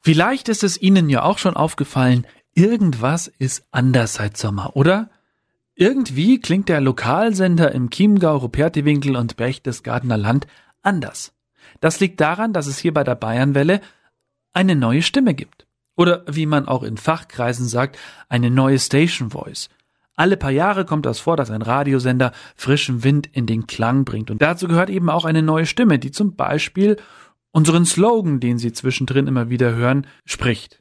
Vielleicht ist es Ihnen ja auch schon aufgefallen, irgendwas ist anders seit Sommer, oder? Irgendwie klingt der Lokalsender im Chiemgau, Rupertiwinkel und Berchtesgadener Land anders. Das liegt daran, dass es hier bei der Bayernwelle eine neue Stimme gibt. Oder wie man auch in Fachkreisen sagt, eine neue Station Voice. Alle paar Jahre kommt das vor, dass ein Radiosender frischen Wind in den Klang bringt. Und dazu gehört eben auch eine neue Stimme, die zum Beispiel unseren Slogan, den Sie zwischendrin immer wieder hören, spricht.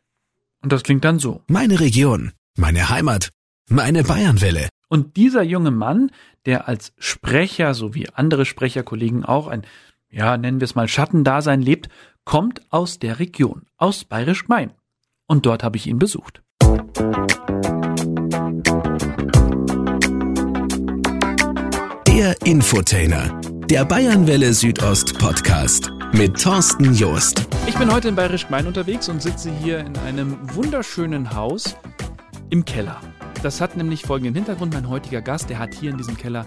Und das klingt dann so. Meine Region, meine Heimat, meine Bayernwelle. Und dieser junge Mann, der als Sprecher sowie andere Sprecherkollegen auch ein, ja, nennen wir es mal Schattendasein lebt, kommt aus der Region, aus Bayerisch Main. Und dort habe ich ihn besucht. Der Infotainer, der Bayernwelle Südost Podcast mit Thorsten Joost. Ich bin heute in Bayerisch Gmein unterwegs und sitze hier in einem wunderschönen Haus im Keller. Das hat nämlich folgenden Hintergrund. Mein heutiger Gast, der hat hier in diesem Keller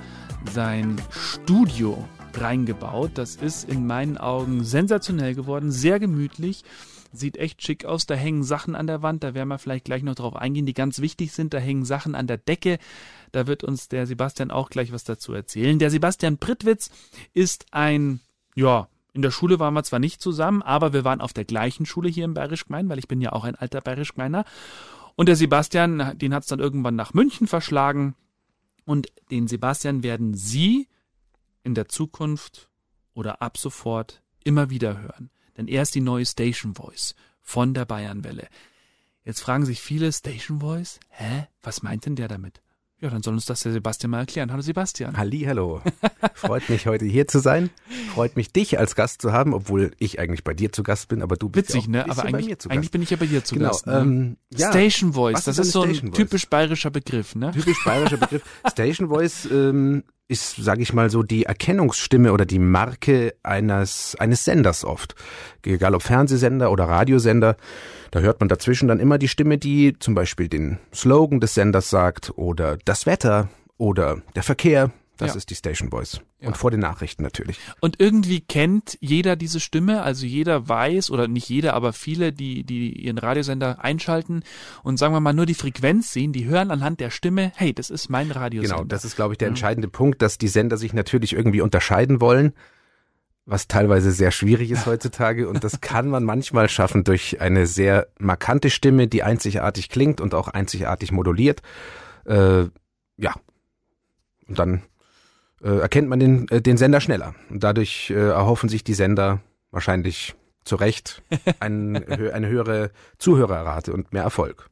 sein Studio reingebaut. Das ist in meinen Augen sensationell geworden, sehr gemütlich. Sieht echt schick aus. Da hängen Sachen an der Wand. Da werden wir vielleicht gleich noch drauf eingehen, die ganz wichtig sind. Da hängen Sachen an der Decke. Da wird uns der Sebastian auch gleich was dazu erzählen. Der Sebastian Prittwitz ist ein, ja, in der Schule waren wir zwar nicht zusammen, aber wir waren auf der gleichen Schule hier im Bayerisch Gemein, weil ich bin ja auch ein alter Bayerisch Gemeiner. Und der Sebastian, den hat es dann irgendwann nach München verschlagen. Und den Sebastian werden Sie in der Zukunft oder ab sofort immer wieder hören. Denn er ist die neue Station Voice von der Bayernwelle. Jetzt fragen sich viele, Station Voice? Hä? Was meint denn der damit? Ja, dann soll uns das der Sebastian mal erklären. Hallo Sebastian. Halli, hallo. Freut mich heute hier zu sein. Freut mich dich als Gast zu haben, obwohl ich eigentlich bei dir zu Gast bin, aber du bist Witzig, ja ne? Aber eigentlich, eigentlich bin ich ja bei dir zu genau, Gast. Ne? Ähm, ja. Station Voice, das ist, ist so ein typisch bayerischer Begriff, ne? Typisch bayerischer Begriff. Station Voice ähm, ist, sage ich mal so, die Erkennungsstimme oder die Marke eines eines Senders oft. Egal ob Fernsehsender oder Radiosender. Da hört man dazwischen dann immer die Stimme, die zum Beispiel den Slogan des Senders sagt oder das Wetter oder der Verkehr. Das Ja. ist die Station Voice. Ja. Und vor den Nachrichten natürlich. Und irgendwie kennt jeder diese Stimme, also jeder weiß, oder nicht jeder, aber viele, die, die ihren Radiosender einschalten und sagen wir mal nur die Frequenz sehen, die hören anhand der Stimme, hey, das ist mein Radiosender. Genau, das ist, glaube ich, der entscheidende Punkt, dass die Sender sich natürlich irgendwie unterscheiden wollen, was teilweise sehr schwierig ist heutzutage. Und das kann man manchmal schaffen durch eine sehr markante Stimme, die einzigartig klingt und auch einzigartig moduliert. Äh, ja. Und dann äh, erkennt man den, äh, den Sender schneller. Und dadurch äh, erhoffen sich die Sender wahrscheinlich zu Recht ein, eine höhere Zuhörerrate und mehr Erfolg.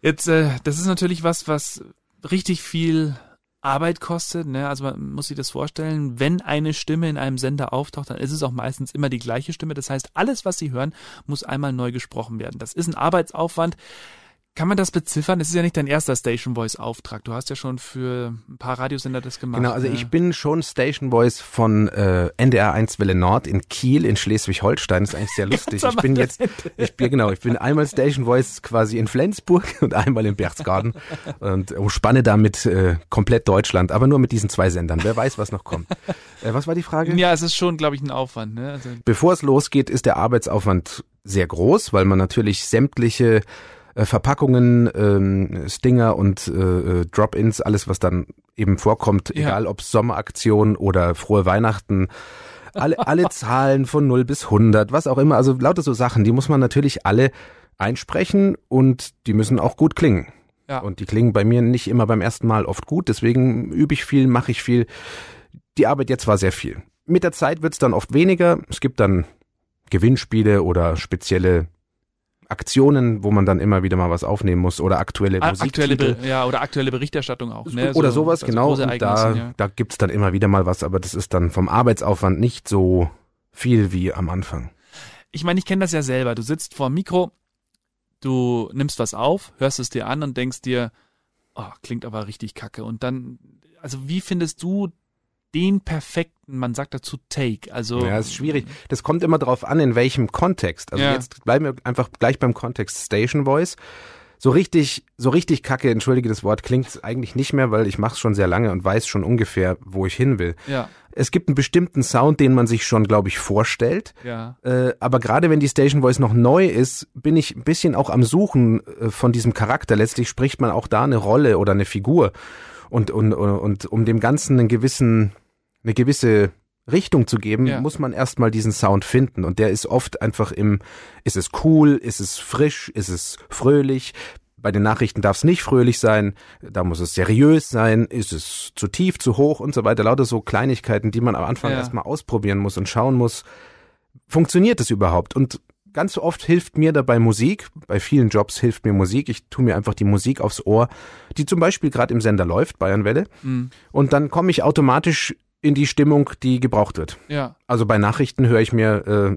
Jetzt, äh, das ist natürlich was, was richtig viel Arbeit kostet. Ne? Also man muss sich das vorstellen, wenn eine Stimme in einem Sender auftaucht, dann ist es auch meistens immer die gleiche Stimme. Das heißt, alles, was Sie hören, muss einmal neu gesprochen werden. Das ist ein Arbeitsaufwand. Kann man das beziffern? Es ist ja nicht dein erster Station Voice Auftrag. Du hast ja schon für ein paar Radiosender das gemacht. Genau, also ne? ich bin schon Station Voice von äh, NDR 1 Welle Nord in Kiel in Schleswig-Holstein. Das ist eigentlich sehr lustig. Ich bin jetzt, ich bin genau, ich bin einmal Station Voice quasi in Flensburg und einmal in Berchtesgaden und umspanne damit äh, komplett Deutschland, aber nur mit diesen zwei Sendern. Wer weiß, was noch kommt. Äh, was war die Frage? Ja, es ist schon, glaube ich, ein Aufwand. Ne? Also, Bevor es losgeht, ist der Arbeitsaufwand sehr groß, weil man natürlich sämtliche äh, Verpackungen, ähm, Stinger und äh, äh, Drop-ins, alles was dann eben vorkommt, Ja. egal ob Sommeraktion oder frohe Weihnachten, alle, alle Zahlen von 0 bis 100, was auch immer, also lauter so Sachen, die muss man natürlich alle einsprechen und die müssen auch gut klingen. Ja. Und die klingen bei mir nicht immer beim ersten Mal oft gut, deswegen übe ich viel, mache ich viel. Die Arbeit jetzt war sehr viel. Mit der Zeit wird's dann oft weniger. Es gibt dann Gewinnspiele oder spezielle Aktionen, wo man dann immer wieder mal was aufnehmen muss oder aktuelle a- aktuelle. Be ja, oder aktuelle Berichterstattung auch. Ne? oder So- sowas, bei so genau. da, ja. da gibt's dann immer wieder mal was, aber das ist dann vom Arbeitsaufwand nicht so viel wie am Anfang. Ich meine, ich kenne das ja selber. Du sitzt vor dem Mikro, du nimmst was auf, hörst es dir an und denkst dir, oh, klingt aber richtig kacke. Und dann, also wie findest du den perfekten, man sagt dazu Take, also Ja, ist schwierig. Das kommt immer drauf an, in welchem Kontext. Also Ja. jetzt bleiben wir einfach gleich beim Kontext Station Voice. so richtig, so richtig kacke, entschuldige das Wort, klingt eigentlich nicht mehr, weil ich mache es schon sehr lange und weiß schon ungefähr, wo ich hin will. Ja. Es gibt einen bestimmten Sound, den man sich schon, glaube ich, vorstellt. Ja. Äh, aber gerade wenn die Station Voice noch neu ist, bin ich ein bisschen auch am Suchen äh, von diesem Charakter. Letztlich spricht man auch da eine Rolle oder eine Figur. Und, und, und, und um dem Ganzen einen gewissen, eine gewisse Richtung zu geben, Ja. muss man erstmal diesen Sound finden. Und der ist oft einfach im, ist es cool, ist es frisch, ist es fröhlich. Bei den Nachrichten darf es nicht fröhlich sein, da muss es seriös sein, ist es zu tief, zu hoch und so weiter. Lauter so Kleinigkeiten, die man am Anfang Ja. erstmal ausprobieren muss und schauen muss, funktioniert es überhaupt? Und ganz oft hilft mir dabei Musik. Bei vielen Jobs hilft mir Musik. Ich tue mir einfach die Musik aufs Ohr, die zum Beispiel gerade im Sender läuft, Bayernwelle. Mhm. Und dann komme ich automatisch in die Stimmung, die gebraucht wird. Ja. Also bei Nachrichten höre ich mir äh,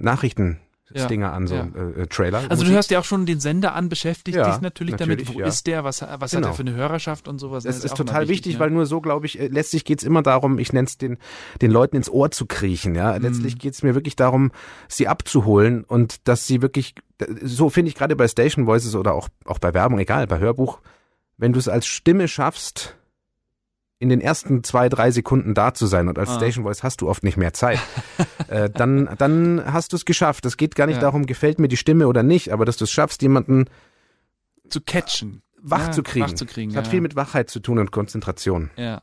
Nachrichtenstinger Ja, an, so ja. äh, äh, Trailer. Also du hörst ja auch schon den Sender an, beschäftigt Ja, dich natürlich, natürlich, damit, wo ist der, was, was hat Genau. er für eine Hörerschaft und sowas. Das ist immer total wichtig, ne? weil nur so, glaube ich, äh, letztlich geht's immer darum, ich nenne es den, den Leuten ins Ohr zu kriechen. Ja, Mhm. Letztlich geht's mir wirklich darum, sie abzuholen und dass sie wirklich, so finde ich gerade bei Station Voices oder auch, auch bei Werbung, egal, bei Hörbuch, wenn du es als Stimme schaffst, in den ersten zwei, drei Sekunden da zu sein und als Ah. Station Voice hast du oft nicht mehr Zeit, äh, dann, dann hast du es geschafft. Es geht gar nicht Ja. darum, gefällt mir die Stimme oder nicht, aber dass du es schaffst, jemanden zu catchen. wach Ja, zu kriegen. Wach zu kriegen. Es hat ja. viel mit Wachheit zu tun und Konzentration. Ja.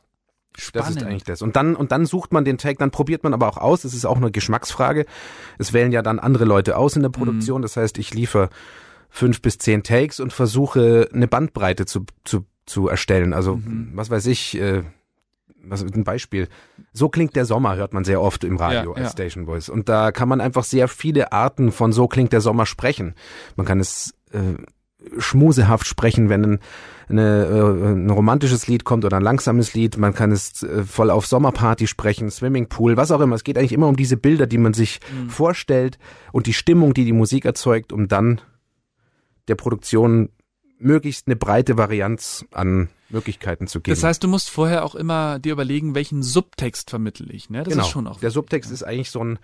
Das Spannend. ist eigentlich das. Und dann, und dann sucht man den Tag, dann probiert man aber auch aus. Es ist auch eine Geschmacksfrage. Es wählen ja dann andere Leute aus in der Produktion. Das heißt, ich liefere fünf bis zehn Takes und versuche eine Bandbreite zu, zu, zu erstellen. Also, Mhm. was weiß ich, äh, was ein Beispiel. So klingt der Sommer, hört man sehr oft im Radio Ja, als ja. Station Voice. Und da kann man einfach sehr viele Arten von so klingt der Sommer sprechen. Man kann es äh, schmusehaft sprechen, wenn ein, eine, äh, ein romantisches Lied kommt oder ein langsames Lied. Man kann es äh, voll auf Sommerparty sprechen, Swimmingpool, was auch immer. Es geht eigentlich immer um diese Bilder, die man sich Mhm. vorstellt und die Stimmung, die die Musik erzeugt, um dann der Produktion möglichst eine breite Varianz an Möglichkeiten zu geben. Das heißt, du musst vorher auch immer dir überlegen, welchen Subtext vermittle ich. Ne? Das genau. ist schon auch der Subtext ja. ist eigentlich so ein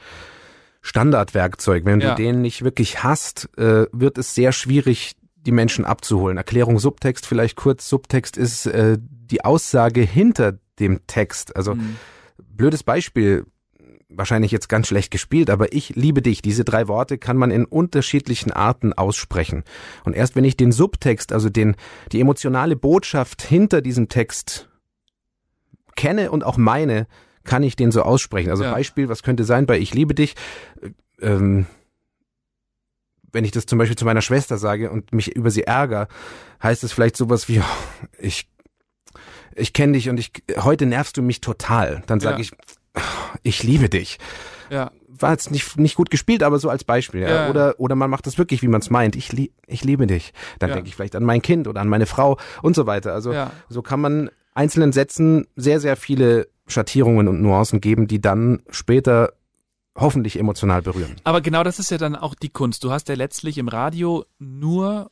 Standardwerkzeug. Wenn Ja. du den nicht wirklich hast, äh, wird es sehr schwierig, die Menschen abzuholen. Erklärung Subtext vielleicht kurz. Subtext ist äh, die Aussage hinter dem Text. Also Mhm. blödes Beispiel, wahrscheinlich jetzt ganz schlecht gespielt, aber ich liebe dich. Diese drei Worte kann man in unterschiedlichen Arten aussprechen. Und erst wenn ich den Subtext, also den, die emotionale Botschaft hinter diesem Text kenne und auch meine, kann ich den so aussprechen. Also Ja. Beispiel, was könnte sein bei Ich liebe dich? Äh, Ähm, wenn ich das zum Beispiel zu meiner Schwester sage und mich über sie ärgere, heißt es vielleicht sowas wie, oh, ich, ich kenne dich und ich, heute nervst du mich total. Dann sage Ja. ich, ich liebe dich. Ja. War jetzt nicht, nicht gut gespielt, aber so als Beispiel. Ja. Oder, oder man macht das wirklich, wie man es meint. Ich, lie ich liebe dich. Dann Ja. denke ich vielleicht an mein Kind oder an meine Frau und so weiter. Also Ja. so kann man einzelnen Sätzen sehr, sehr viele Schattierungen und Nuancen geben, die dann später hoffentlich emotional berühren. Aber genau das ist ja dann auch die Kunst. Du hast ja letztlich im Radio nur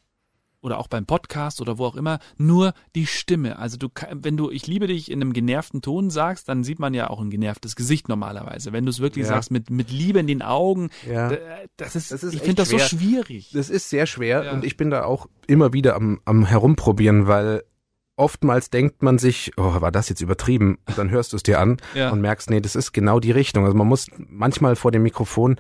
oder auch beim Podcast oder wo auch immer nur die Stimme. Also du, wenn du ich liebe dich in einem genervten Ton sagst, dann sieht man ja auch ein genervtes Gesicht normalerweise. Wenn du es wirklich Ja. sagst mit mit Liebe in den Augen, Ja. das ist, Das ist ich finde das so schwierig. Das ist sehr schwer Ja. und ich bin da auch immer wieder am, am Herumprobieren, weil oftmals denkt man sich, oh, war das jetzt übertrieben? Und dann hörst du es dir an Ja. und merkst, nee, das ist genau die Richtung. Also man muss manchmal vor dem Mikrofon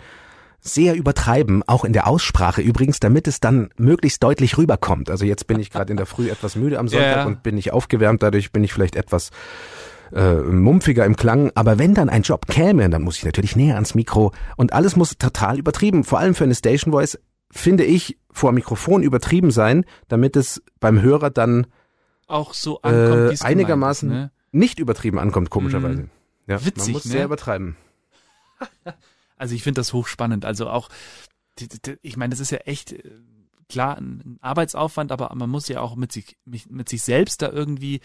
sehr übertreiben, auch in der Aussprache übrigens, damit es dann möglichst deutlich rüberkommt. Also jetzt bin ich gerade in der Früh etwas müde am Sonntag Ja, ja. und bin nicht aufgewärmt, dadurch bin ich vielleicht etwas äh, mumpfiger im Klang, aber wenn dann ein Job käme, dann muss ich natürlich näher ans Mikro und alles muss total übertrieben, vor allem für eine Station Voice, finde ich, vor Mikrofon übertrieben sein, damit es beim Hörer dann Auch so ankommt, äh, einigermaßen gemeint ne? nicht übertrieben ankommt, komischerweise. Ja, man Witzig, muss ne? sehr übertreiben. Also ich finde das hochspannend. Also auch, ich meine, das ist ja echt äh, klar ein Arbeitsaufwand, aber man muss ja auch mit sich, mit sich selbst da irgendwie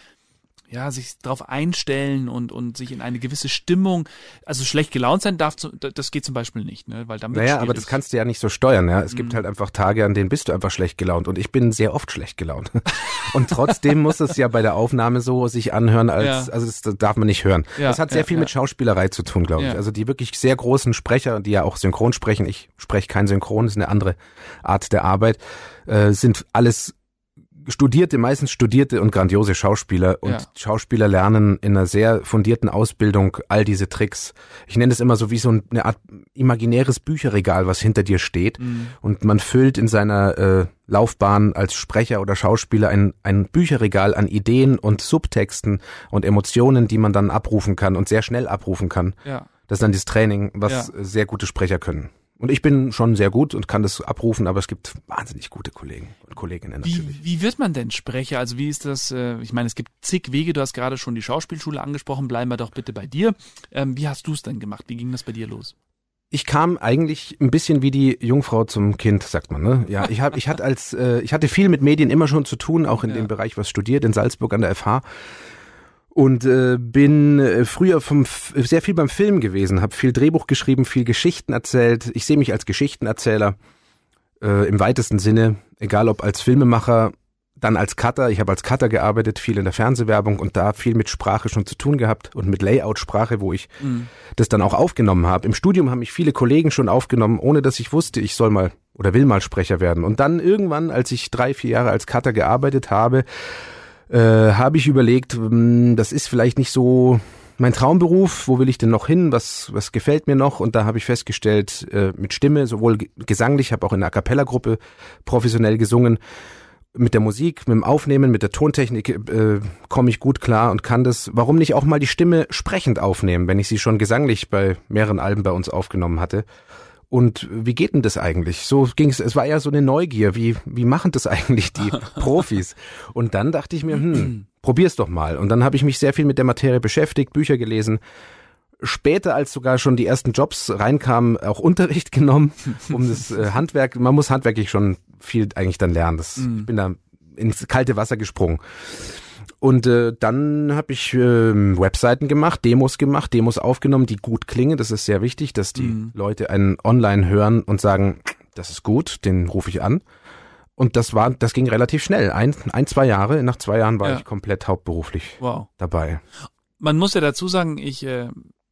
ja, sich drauf einstellen und, und sich in eine gewisse Stimmung, also schlecht gelaunt sein darf, das geht zum Beispiel nicht, ne, weil dann wird's Naja, aber das kannst du ja nicht so steuern, ja. Es Mhm. gibt halt einfach Tage, an denen bist du einfach schlecht gelaunt und ich bin sehr oft schlecht gelaunt. Und trotzdem muss es ja bei der Aufnahme so sich anhören, als, Ja. also das darf man nicht hören. Ja, das hat sehr ja, viel mit Schauspielerei zu tun, glaube ich. Also die wirklich sehr großen Sprecher, die ja auch synchron sprechen, ich spreche kein Synchron, ist eine andere Art der Arbeit, äh, sind alles studierte, meistens studierte und grandiose Schauspieler und Ja. Schauspieler lernen in einer sehr fundierten Ausbildung all diese Tricks. Ich nenne es immer so wie so eine Art imaginäres Bücherregal, was hinter dir steht Mhm. und man füllt in seiner äh, Laufbahn als Sprecher oder Schauspieler ein, ein Bücherregal an Ideen und Subtexten und Emotionen, die man dann abrufen kann und sehr schnell abrufen kann. Ja. Das ist dann das Training, was Ja. sehr gute Sprecher können. Und ich bin schon sehr gut und kann das abrufen, aber es gibt wahnsinnig gute Kollegen und Kolleginnen natürlich. Wie, wie wird man denn Sprecher? Also wie ist das, äh, ich meine, es gibt zig Wege, du hast gerade schon die Schauspielschule angesprochen, bleiben wir doch bitte bei dir. Ähm, wie hast du es denn gemacht? Wie ging das bei dir los? Ich kam eigentlich ein bisschen wie die Jungfrau zum Kind, sagt man. Ne? Ja, ich hab, ich hatte als, äh, ich hatte viel mit Medien immer schon zu tun, auch in Ja. dem Bereich was studiert in Salzburg an der FH und äh, bin äh, früher vom F sehr viel beim Film gewesen, habe viel Drehbuch geschrieben, viel Geschichten erzählt. Ich sehe mich als Geschichtenerzähler äh, im weitesten Sinne, egal ob als Filmemacher, dann als Cutter. Ich habe als Cutter gearbeitet, viel in der Fernsehwerbung und da viel mit Sprache schon zu tun gehabt und mit Layout-Sprache, wo ich das dann auch aufgenommen habe. Im Studium haben mich viele Kollegen schon aufgenommen, ohne dass ich wusste, ich soll mal oder will mal Sprecher werden. Und dann irgendwann, als ich drei, vier Jahre als Cutter gearbeitet habe, äh, habe ich überlegt, hm, das ist vielleicht nicht so mein Traumberuf, wo will ich denn noch hin, was, was gefällt mir noch? Und da habe ich festgestellt, äh, mit Stimme, sowohl ge- gesanglich, habe auch in einer A Cappella-Gruppe professionell gesungen, mit der Musik, mit dem Aufnehmen, mit der Tontechnik äh, komme ich gut klar und kann das. Warum nicht auch mal die Stimme sprechend aufnehmen, wenn ich sie schon gesanglich bei mehreren Alben bei uns aufgenommen hatte? Und wie geht denn das eigentlich? So ging's. Es war eher so eine Neugier. Wie wie machen das eigentlich die Profis? Und dann dachte ich mir, hm, probier's doch mal. Und dann habe ich mich sehr viel mit der Materie beschäftigt, Bücher gelesen. Später, als sogar schon die ersten Jobs reinkamen, auch Unterricht genommen, um das äh, Handwerk. Man muss handwerklich schon viel eigentlich dann lernen. Das, Ich bin da ins kalte Wasser gesprungen. Und äh, dann habe ich ähm, Webseiten gemacht, Demos gemacht, Demos aufgenommen, die gut klingen. Das ist sehr wichtig, dass die Leute einen online hören und sagen, das ist gut, den rufe ich an. Und das war, das ging relativ schnell. Ein, ein zwei Jahre. Nach zwei Jahren war Ja. ich komplett hauptberuflich Wow. dabei. Man muss ja dazu sagen, ich, äh,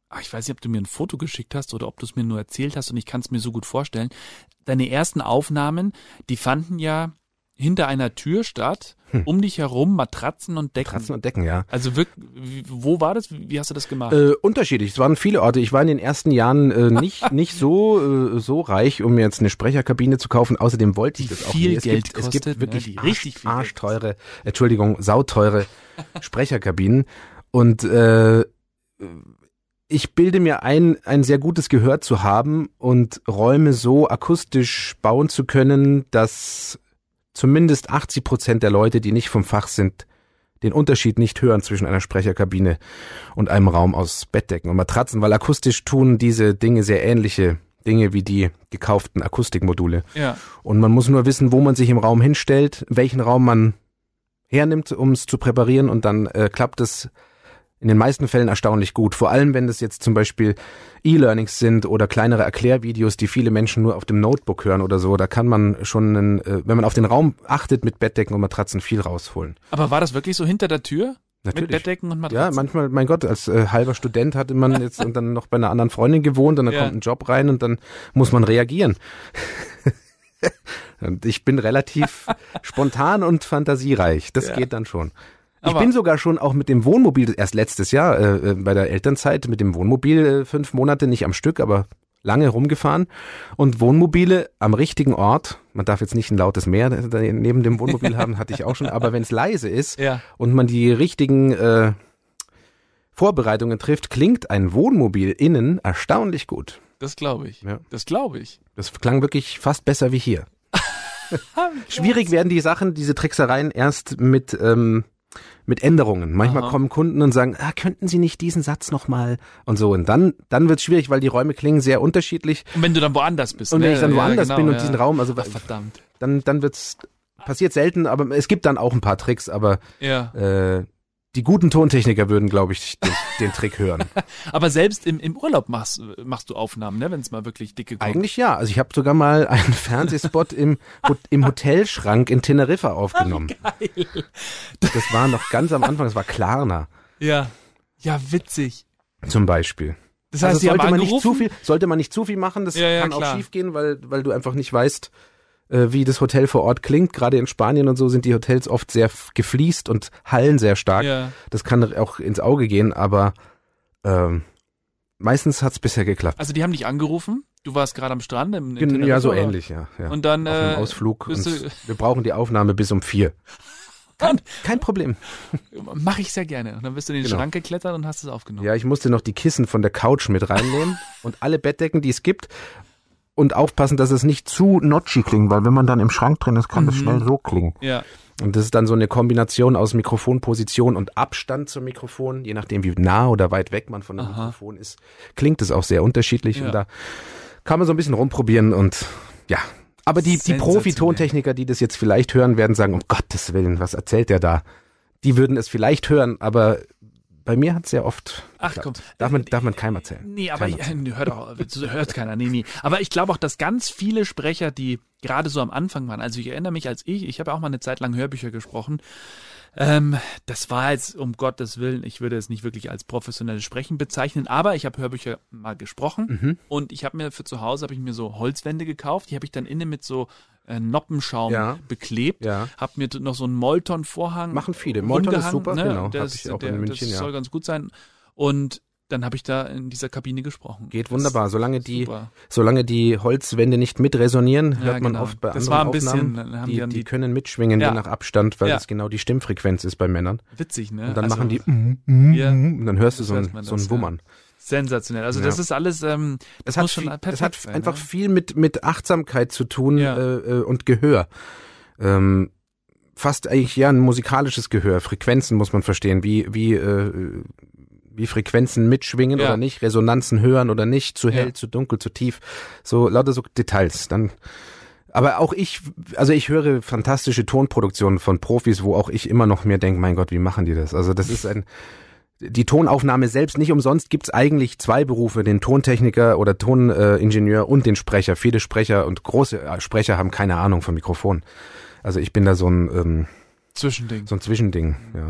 ach, ich weiß nicht, ob du mir ein Foto geschickt hast oder ob du es mir nur erzählt hast und ich kann es mir so gut vorstellen. Deine ersten Aufnahmen, die fanden ja hinter einer Tür statt, um dich herum Matratzen und Decken. Kratzen und Decken, ja. Also wirklich, wo war das? Wie hast du das gemacht? Äh, unterschiedlich. Es waren viele Orte. Ich war in den ersten Jahren äh, nicht nicht so äh, so reich, um mir jetzt eine Sprecherkabine zu kaufen. Außerdem wollte ich das auch viel nicht. Es Geld gibt, es kostet, gibt ne? wirklich Die arsch, richtig viel Geld arschteure, Entschuldigung, sauteure Sprecherkabinen. Und äh, ich bilde mir ein, ein sehr gutes Gehör zu haben und Räume so akustisch bauen zu können, dass zumindest 80 Prozent der Leute, die nicht vom Fach sind, den Unterschied nicht hören zwischen einer Sprecherkabine und einem Raum aus Bettdecken und Matratzen, weil akustisch tun diese Dinge sehr ähnliche Dinge wie die gekauften Akustikmodule. ja. Und man muss nur wissen, wo man sich im Raum hinstellt, welchen Raum man hernimmt, um es zu präparieren und dann äh, klappt es in den meisten Fällen erstaunlich gut. Vor allem, wenn das jetzt zum Beispiel E-Learnings sind oder kleinere Erklärvideos, die viele Menschen nur auf dem Notebook hören oder so, da kann man schon, einen, äh, wenn man auf den Raum achtet mit Bettdecken und Matratzen, viel rausholen. Aber war das wirklich so hinter der Tür? Mit Natürlich. Bettdecken und Ja, Matratzen? manchmal, mein Gott, als äh, halber Student hatte man jetzt und dann noch bei einer anderen Freundin gewohnt und dann Ja. kommt ein Job rein und dann muss man reagieren. und ich bin relativ spontan und fantasiereich. Das Ja. geht dann schon. Ich bin sogar schon auch mit dem Wohnmobil, erst letztes Jahr äh, äh, bei der Elternzeit, mit dem Wohnmobil äh, fünf Monate, nicht am Stück, aber lange rumgefahren. Und Wohnmobile am richtigen Ort, man darf jetzt nicht ein lautes Meer neben dem Wohnmobil haben, hatte ich auch schon, aber wenn es leise ist, Ja. und man die richtigen äh, Vorbereitungen trifft, klingt ein Wohnmobil innen erstaunlich gut. Das glaube ich. Ja. Das glaube ich. Das klang wirklich fast besser wie hier. Schwierig werden die Sachen, diese Tricksereien erst mit ähm, mit Änderungen. Manchmal Aha. kommen Kunden und sagen, ah, könnten Sie nicht diesen Satz nochmal und so. Und dann, dann wird es schwierig, weil die Räume klingen sehr unterschiedlich. Und wenn du dann woanders bist. Und wenn ne? ich dann Ja, woanders genau, bin und ja. diesen Raum, also Ach, verdammt. dann, dann wird's passiert selten, aber es gibt dann auch ein paar Tricks, aber Ja. äh, die guten Tontechniker würden, glaube ich, den, den Trick hören. Aber selbst im, im Urlaub machst, machst du Aufnahmen, ne? wenn es mal wirklich dicke kommt. Eigentlich ja. Also ich habe sogar mal einen Fernsehspot im, im Hotelschrank in Teneriffa aufgenommen. Geil. Das war noch ganz am Anfang, das war Klarna Ja. Ja, witzig. zum Beispiel. Das heißt, also sollte man nicht zu viel, sollte man nicht zu viel machen, das Ja, ja, kann klar. auch schief gehen, weil, weil du einfach nicht weißt, wie das Hotel vor Ort klingt. Gerade in Spanien und so sind die Hotels oft sehr gefliest und hallen sehr stark. Ja. Das kann auch ins Auge gehen, aber ähm, meistens hat's bisher geklappt. Also die haben dich angerufen, du warst gerade am Strand im Gen- ja, so Teneriffa, ähnlich, ja. ja. Und dann Auf einem äh, Ausflug. Und wir brauchen die Aufnahme bis um vier. Kein, kein Problem. Mache ich sehr gerne. Und dann bist du in den Genau. Schrank geklettert und hast es aufgenommen. Ja, ich musste noch die Kissen von der Couch mit reinnehmen und alle Bettdecken, die es gibt. Und aufpassen, dass es nicht zu notchy klingt, weil wenn man dann im Schrank drin ist, kann das Mhm. schnell so klingen. Ja. Und das ist dann so eine Kombination aus Mikrofonposition und Abstand zum Mikrofon, je nachdem wie nah oder weit weg man von dem Aha. Mikrofon ist, klingt es auch sehr unterschiedlich. Ja. Und da kann man so ein bisschen rumprobieren und ja. Aber die, die. Profi-Tontechniker, die das jetzt vielleicht hören, werden sagen, um Gottes Willen, was erzählt der da? Die würden es vielleicht hören, aber bei mir hat es sehr oft. Ach geklappt. komm. Darf man, darf man keinem erzählen. Nee, aber ich, hört auch, hört keiner, nee, nee. Aber ich glaube auch, dass ganz viele Sprecher, die gerade so am Anfang waren, also ich erinnere mich als ich, ich habe ja auch mal eine Zeit lang Hörbücher gesprochen, ähm, das war jetzt um Gottes Willen, ich würde es nicht wirklich als professionelles Sprechen bezeichnen, aber ich habe Hörbücher mal gesprochen Mhm. und ich habe mir für zu Hause habe ich mir so Holzwände gekauft, die habe ich dann innen mit so äh, Noppenschaum Ja. beklebt, Ja. habe mir noch so einen Molton-Vorhang Machen viele. Molton ist super, ne? genau. Der Hab ist- der, in München, das ja. soll ganz gut sein und dann habe ich da in dieser Kabine gesprochen. Geht Das- wunderbar. Solange die, Super. solange die Holzwände nicht mitresonieren, Ja, hört man genau. oft bei Das anderen war ein bisschen, Aufnahmen, haben die, die die können mitschwingen, Ja. je nach Abstand, weil Ja. das genau die Stimmfrequenz ist bei Männern. Witzig, ne? Und dann Also, machen die mm, mm, Ja. mm, und dann hörst du Das so ein, so das, ein Wummern. Sensationell. Also Ja. das ist alles, ähm, das hat, muss schon perfekt es hat sein. einfach ne? viel mit, mit Achtsamkeit zu tun Ja. äh, äh, und Gehör. Ähm, fast eigentlich ja ein musikalisches Gehör. Frequenzen muss man verstehen, wie, wie, äh, wie Frequenzen mitschwingen Ja. oder nicht, Resonanzen hören oder nicht, zu hell, zu dunkel, zu tief. So lauter so Details. Dann aber auch ich, also ich höre fantastische Tonproduktionen von Profis, wo auch ich immer noch mir denke, mein Gott, wie machen die das? Also das ist ein, die Tonaufnahme selbst, nicht umsonst gibt's eigentlich zwei Berufe, den Tontechniker oder Toningenieur und den Sprecher. Viele Sprecher und große äh, Sprecher haben keine Ahnung von Mikrofon. Also ich bin da so ein, ähm, Zwischending. so ein Zwischending. Ja.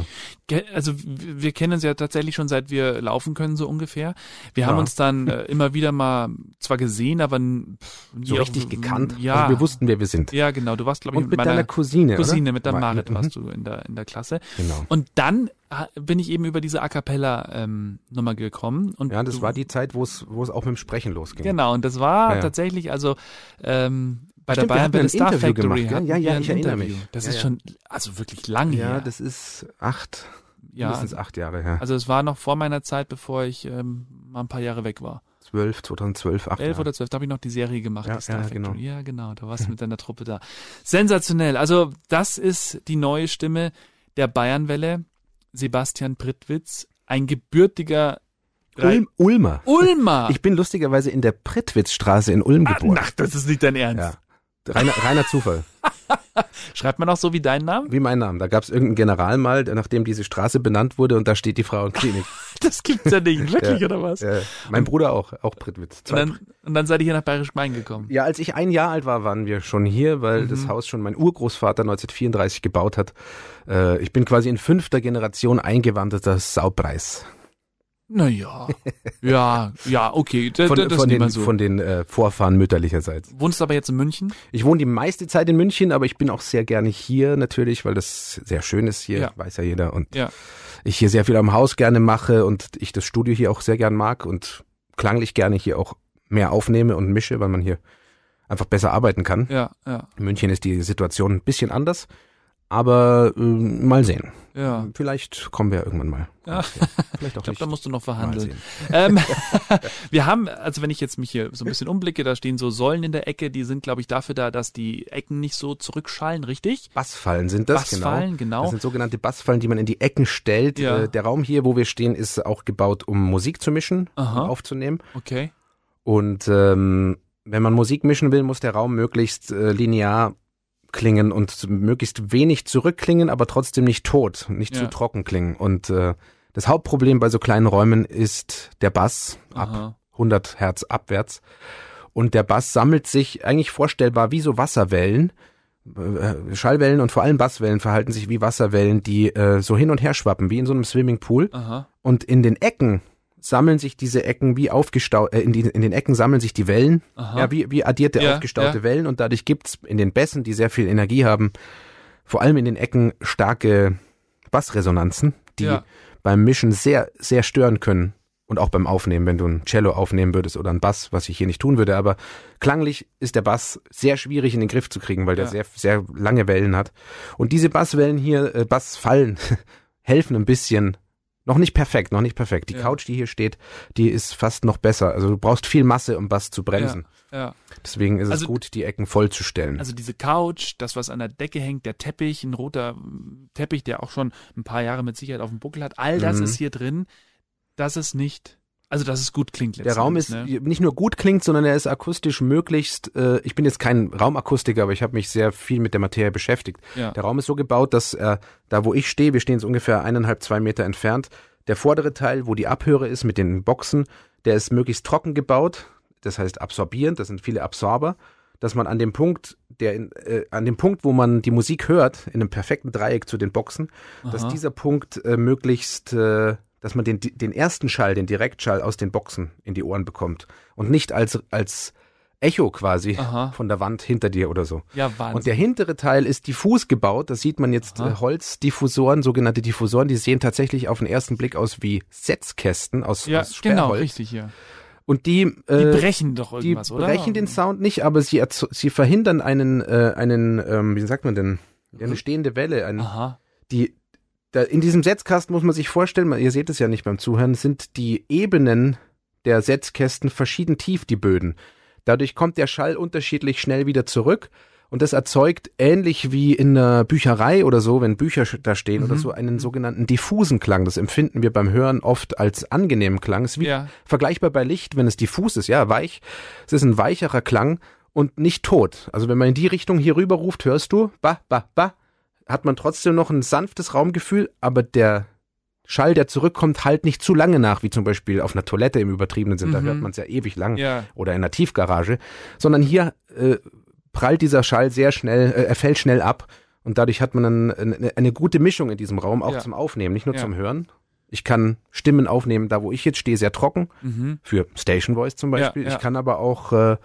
Also wir kennen uns ja tatsächlich schon seit wir laufen können, so ungefähr. Wir haben Ja. uns dann äh, immer wieder mal zwar gesehen, aber pff, nie So auch- richtig gekannt. Ja, Also wir wussten, wer wir sind. ja genau. Du warst glaube ich Und mit meiner deiner Cousine, Cousine, oder? mit der Marit mhm. warst du in der in der Klasse. Genau. Und dann ha- bin ich eben über diese A cappella ähm, Nummer gekommen und Ja, das du, war die Zeit, wo es, wo es auch mit dem Sprechen losging. Genau, und das war Ja, ja. tatsächlich, also ähm, bei Stimmt, der Bayern ein Star Interview Factory gemacht, ja, ja, ein ich erinnere Interview. mich. Das Ja, ist ja. schon, also wirklich lang Ja, her. das ist acht, ja, mindestens acht Jahre her. also es war noch vor meiner Zeit, bevor ich ähm, mal ein paar Jahre weg war. Zwölf, 2012, acht Elf Jahre. oder zwölf, da habe ich noch die Serie gemacht, Ja, ja, genau. Ja, genau, da warst du mit deiner Truppe da. Sensationell. Also das ist die neue Stimme der Bayernwelle, Sebastian Prittwitz, ein gebürtiger Ulm, Ulmer. Ulmer. Ich bin lustigerweise in der Prittwitzstraße in Ulm geboren. ach, das ist nicht dein Ernst. Ja. Reiner, reiner Zufall. Schreibt man auch so wie deinen Namen? Wie mein Name. Da gab es irgendeinen General mal, nachdem diese Straße benannt wurde und da steht die Frauenklinik. Das gibt's ja nicht, wirklich, Ja. oder was? äh, mein Bruder auch, auch Prittwitz. Und dann, und dann seid ihr hier nach Bayerisch Main gekommen. Ja, als ich ein Jahr alt war, waren wir schon hier, weil Mhm. das Haus schon mein Urgroßvater 1934 gebaut hat. Äh, ich bin quasi in fünfter Generation eingewanderter Saupreis. Naja. ja, ja, okay. D Von, das von den, so. von den äh, Vorfahren mütterlicherseits. Wohnst du aber jetzt in München? Ich wohne die meiste Zeit in München, aber ich bin auch sehr gerne hier natürlich, weil das sehr schön ist hier, Ja. weiß ja jeder. Und Ja. ich hier sehr viel am Haus gerne mache und ich das Studio hier auch sehr gern mag und klanglich gerne hier auch mehr aufnehme und mische, weil man hier einfach besser arbeiten kann. Ja, ja, In München ist die Situation ein bisschen anders, aber äh, mal sehen. ja. Vielleicht kommen wir irgendwann mal. Ja. Vielleicht auch Ich glaube, da musst du noch verhandeln. Ähm, wir haben, also wenn ich jetzt mich hier so ein bisschen umblicke, da stehen so Säulen in der Ecke, die sind, glaube ich, dafür da, dass die Ecken nicht so zurückschallen, richtig? Bassfallen sind das, Bassfallen, genau. genau. Das sind sogenannte Bassfallen, die man in die Ecken stellt. Ja. Äh, der Raum hier, wo wir stehen, ist auch gebaut, um Musik zu mischen, Aha. um aufzunehmen. Okay. Und ähm, wenn man Musik mischen will, muss der Raum möglichst äh, linear klingen und möglichst wenig zurückklingen, aber trotzdem nicht tot, nicht Ja. zu trocken klingen. Und äh, das Hauptproblem bei so kleinen Räumen ist der Bass ab Aha. 100 Hertz abwärts. Und der Bass sammelt sich eigentlich vorstellbar wie so Wasserwellen. Äh, Schallwellen und vor allem Basswellen verhalten sich wie Wasserwellen, die äh, so hin und her schwappen, wie in so einem Swimmingpool. Aha. Und in den Ecken sammeln sich diese Ecken wie aufgestaut, äh, in, die, in den Ecken sammeln sich die Wellen, Aha. ja, wie, wie addierte Ja, aufgestaute ja. Wellen und dadurch gibt's in den Bässen, die sehr viel Energie haben, vor allem in den Ecken starke Bassresonanzen, die Ja. beim Mischen sehr, sehr stören können. Und auch beim Aufnehmen, wenn du ein Cello aufnehmen würdest oder ein Bass, was ich hier nicht tun würde. Aber klanglich ist der Bass sehr schwierig in den Griff zu kriegen, weil der sehr, sehr lange Wellen hat. Und diese Basswellen hier, äh, Bassfallen, helfen ein bisschen. Noch nicht perfekt, noch nicht perfekt. Die Ja. Couch, die hier steht, die ist fast noch besser. Also du brauchst viel Masse, um Bass zu bremsen. Ja. Deswegen ist Also- es gut, die Ecken vollzustellen. Also diese Couch, das, was an der Decke hängt, der Teppich, ein roter Teppich, der auch schon ein paar Jahre mit Sicherheit auf dem Buckel hat, all das Mhm. ist hier drin, dass es nicht, also dass es gut klingt Der Raum ist ne? nicht nur gut klingt, sondern er ist akustisch möglichst. Äh, ich bin jetzt kein Raumakustiker, aber ich habe mich sehr viel mit der Materie beschäftigt. Ja. Der Raum ist so gebaut, dass äh, da, wo ich stehe, wir stehen so ungefähr eineinhalb, zwei Meter entfernt. Der vordere Teil, wo die Abhöre ist mit den Boxen, der ist möglichst trocken gebaut. Das heißt absorbierend. Das sind viele Absorber, dass man an dem Punkt, der in, äh, an dem Punkt, wo man die Musik hört, in einem perfekten Dreieck zu den Boxen, dass Aha. dieser Punkt äh, möglichst, äh, dass man den, den ersten Schall, den Direktschall aus den Boxen in die Ohren bekommt und nicht als, als Echo quasi Aha. von der Wand hinter dir oder so. Ja, Wahnsinn. Und der hintere Teil ist diffus gebaut. Das sieht man jetzt Aha. äh, Holzdiffusoren, sogenannte Diffusoren. Die sehen tatsächlich auf den ersten Blick aus wie Setzkästen aus, ja, aus genau, Sperrholz. richtig, ja. Und die, Die äh, brechen doch die irgendwas, oder? brechen den Sound nicht, aber sie, sie verhindern einen, äh, einen, ähm, wie sagt man denn, eine stehende Welle. Ein, Aha. die, da, in diesem Setzkasten muss man sich vorstellen, man- ihr seht es ja nicht beim Zuhören, sind die Ebenen der Setzkästen verschieden tief, die Böden. Dadurch kommt der Schall unterschiedlich schnell wieder zurück und das erzeugt ähnlich wie in einer Bücherei oder so, wenn Bücher da stehen oder Mhm. so, einen sogenannten diffusen Klang. Das empfinden wir beim Hören oft als angenehmen Klang. Es ist wie Ja. vergleichbar bei Licht, wenn es diffus ist, ja, weich. Es ist ein weicherer Klang und nicht tot. Also wenn man in die Richtung hier rüber ruft, hörst du, ba, ba, ba, hat man trotzdem noch ein sanftes Raumgefühl, aber der Schall, der zurückkommt, halt nicht zu lange nach, wie zum Beispiel auf einer Toilette im übertriebenen Sinn, da Mhm. hört man es ja ewig lang Ja. oder in einer Tiefgarage, sondern hier äh, prallt dieser Schall sehr schnell, äh, er fällt schnell ab und dadurch hat man dann eine, eine gute Mischung in diesem Raum, auch Ja. zum Aufnehmen, nicht nur Ja. zum Hören. Ich kann Stimmen aufnehmen, da wo ich jetzt stehe, sehr trocken, Mhm. für Station Voice zum Beispiel. Ich kann aber auch, äh,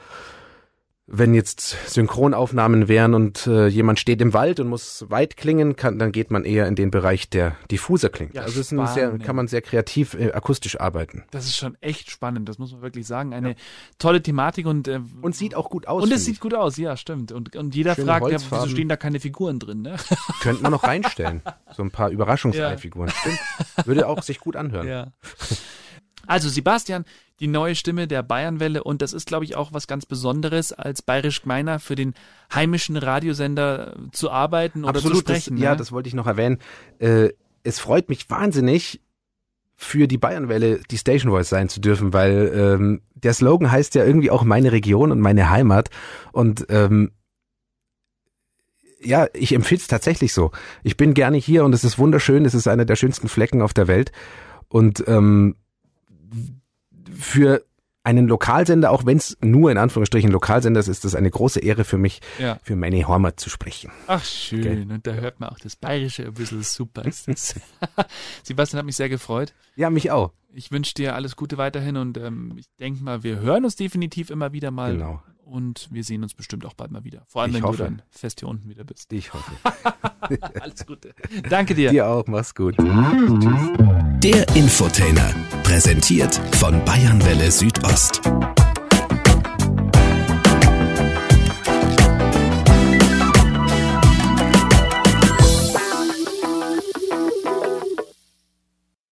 wenn jetzt Synchronaufnahmen wären und äh, jemand steht im Wald und muss weit klingen, kann, dann geht man eher in den Bereich, der diffuser klingt. Ja, also es ist ein sehr, kann man sehr kreativ äh, akustisch arbeiten. Das ist schon echt spannend, das muss man wirklich sagen. Eine tolle Thematik und äh, Und sieht auch gut aus. und es sieht gut aus, ja, stimmt. Und, und jeder Schöne fragt, ja, wieso stehen da keine Figuren drin, ne? Könnte man noch reinstellen. So ein paar Überraschungsfiguren. Stimmt. Würde auch sich gut anhören. Ja. Also Sebastian, die neue Stimme der Bayernwelle und das ist, glaube ich, auch was ganz Besonderes, als bayerisch Gemeiner für den heimischen Radiosender äh, zu arbeiten oder zu Absolut, sprechen. das, ja, ne? das wollte ich noch erwähnen. Äh, es freut mich wahnsinnig, für die Bayernwelle die Station Voice sein zu dürfen, weil ähm, der Slogan heißt ja irgendwie auch meine Region und meine Heimat und ähm, ja, ich empfinde es tatsächlich so. Ich bin gerne hier und es ist wunderschön. Es ist einer der schönsten Flecken auf der Welt und ähm, für einen Lokalsender, auch wenn es nur in Anführungsstrichen Lokalsender ist, ist das eine große Ehre für mich, ja. für meine Heimat zu sprechen. Ach, schön. Gell. Und da hört man auch das Bayerische ein bisschen super. Ist das. Sebastian hat mich sehr gefreut. Ja, mich auch. Ich wünsche dir alles Gute weiterhin und ähm, ich denke mal, wir hören uns definitiv immer wieder mal. Genau. Und wir sehen uns bestimmt auch bald mal wieder. Vor allem, Ich wenn hoffe. du dann fest hier unten wieder bist. Ich hoffe. Alles Gute. Danke dir. Dir auch, mach's gut. Der Infotainer. Präsentiert von Bayernwelle Südost.